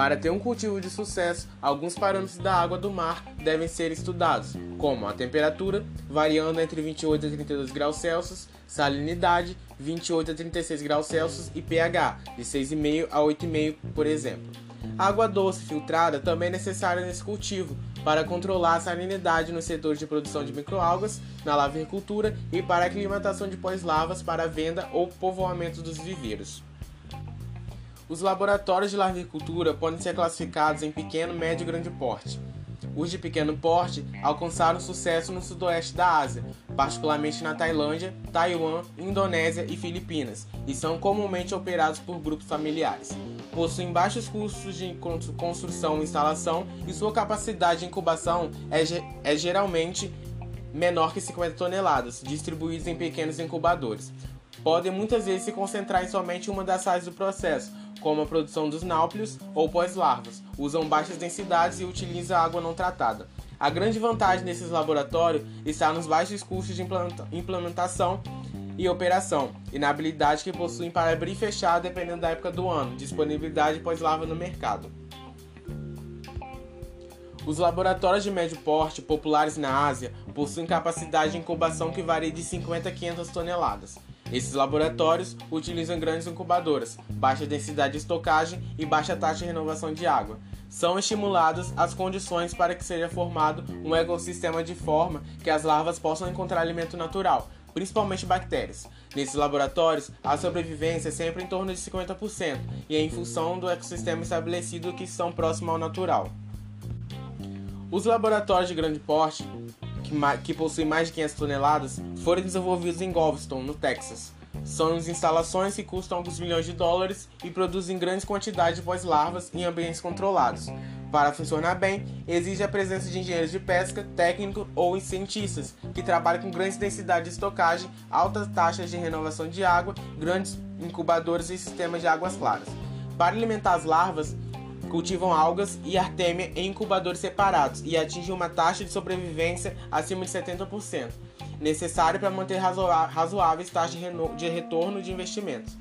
Para ter um cultivo de sucesso, alguns parâmetros da água do mar devem ser estudados, como a temperatura, variando entre 28 e 32 graus Celsius, salinidade, 28 a 36 graus Celsius e pH, de 6,5 a 8,5, por exemplo. A água doce filtrada também é necessária nesse cultivo, para controlar a salinidade no setor de produção de microalgas, na lavericultura e para a aclimatação de pós-lavas para venda ou povoamento dos viveiros. Os laboratórios de larvicultura podem ser classificados em pequeno, médio e grande porte. Os de pequeno porte alcançaram sucesso no sudoeste da Ásia, particularmente na Tailândia, Taiwan, Indonésia e Filipinas, e são comumente operados por grupos familiares. Possuem baixos custos de construção e instalação e sua capacidade de incubação é, é geralmente menor que 50 toneladas, distribuídos em pequenos incubadores. Podem muitas vezes se concentrar em somente uma das fases do processo, como a produção dos náuplios ou pós-larvas, usam baixas densidades e utilizam água não tratada. A grande vantagem desses laboratórios está nos baixos custos de implementação e operação, e na habilidade que possuem para abrir e fechar dependendo da época do ano, disponibilidade pós-larva no mercado. Os laboratórios de médio porte, populares na Ásia, possuem capacidade de incubação que varia de 50 a 500 toneladas. Esses laboratórios utilizam grandes incubadoras, baixa densidade de estocagem e baixa taxa de renovação de água. São estimuladas as condições para que seja formado um ecossistema de forma que as larvas possam encontrar alimento natural, principalmente bactérias. Nesses laboratórios, a sobrevivência é sempre em torno de 50% e é em função do ecossistema estabelecido que são próximos ao natural. Os laboratórios de grande porte que, que possuem mais de 500 toneladas, foram desenvolvidos em Galveston, no Texas. São instalações que custam alguns milhões de dólares e produzem grandes quantidades de pós-larvas em ambientes controlados. Para funcionar bem, exige a presença de engenheiros de pesca, técnicos ou cientistas que trabalham com grandes densidades de estocagem, altas taxas de renovação de água, grandes incubadores e sistemas de águas claras. Para alimentar as larvas, cultivam algas e artêmia em incubadores separados e atingem uma taxa de sobrevivência acima de 70%, necessário para manter razoáveis taxas de retorno de investimentos.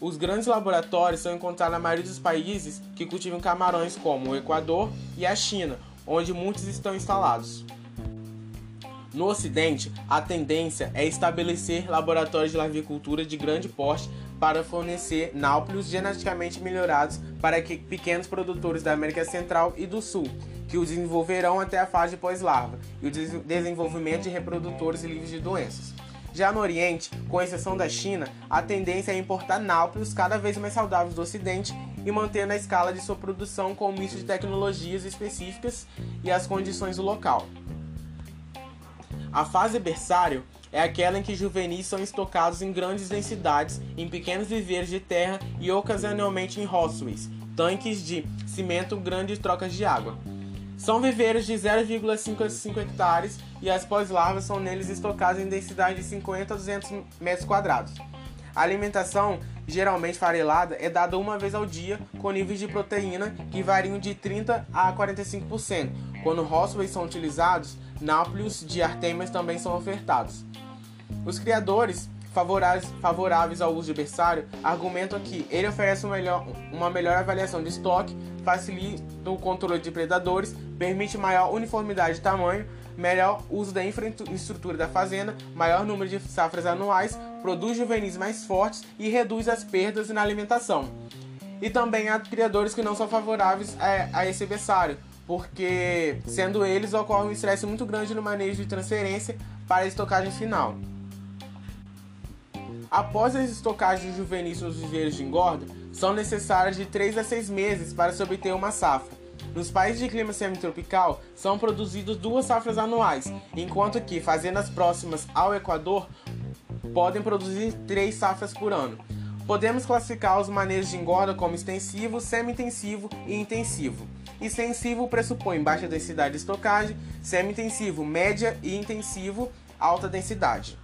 Os grandes laboratórios são encontrados na maioria dos países que cultivam camarões, como o Equador e a China, onde muitos estão instalados. No Ocidente, a tendência é estabelecer laboratórios de larvicultura de grande porte para fornecer náuplios geneticamente melhorados para que pequenos produtores da América Central e do Sul, que os desenvolverão até a fase pós-larva e o desenvolvimento de reprodutores livres de doenças. Já no Oriente, com exceção da China, a tendência é importar náuplios cada vez mais saudáveis do Ocidente e manter na escala de sua produção com um misto de tecnologias específicas e as condições do local. A fase berçário é aquela em que juvenis são estocados em grandes densidades em pequenos viveiros de terra e ocasionalmente em roçoes, tanques de cimento grandes trocas de água. São viveiros de 0,5 a 5 hectares e as pós-larvas são neles estocadas em densidade de 50 a 200 metros quadrados. A alimentação, geralmente farelada, é dada uma vez ao dia, com níveis de proteína que variam de 30 a 45%. Quando roçoes são utilizados, náuplios de artêmias também são ofertados. Os criadores favoráveis, ao uso de berçário argumentam que ele oferece uma melhor, uma melhor avaliação de estoque, facilita o controle de predadores, permite maior uniformidade de tamanho, melhor uso da infraestrutura da fazenda, maior número de safras anuais, produz juvenis mais fortes e reduz as perdas na alimentação. E também há criadores que não são favoráveis a, a esse berçário, porque sendo eles ocorre um estresse muito grande no manejo de transferência para a estocagem final. Após as estocagens juvenis nos viveiros de engorda, são necessárias de 3 a 6 meses para se obter uma safra. Nos países de clima semitropical, são produzidas duas safras anuais, enquanto que fazendas próximas ao Equador podem produzir três safras por ano. Podemos classificar os manejos de engorda como extensivo, semi-intensivo e intensivo. Extensivo pressupõe baixa densidade de estocagem, semi-intensivo média e intensivo alta densidade.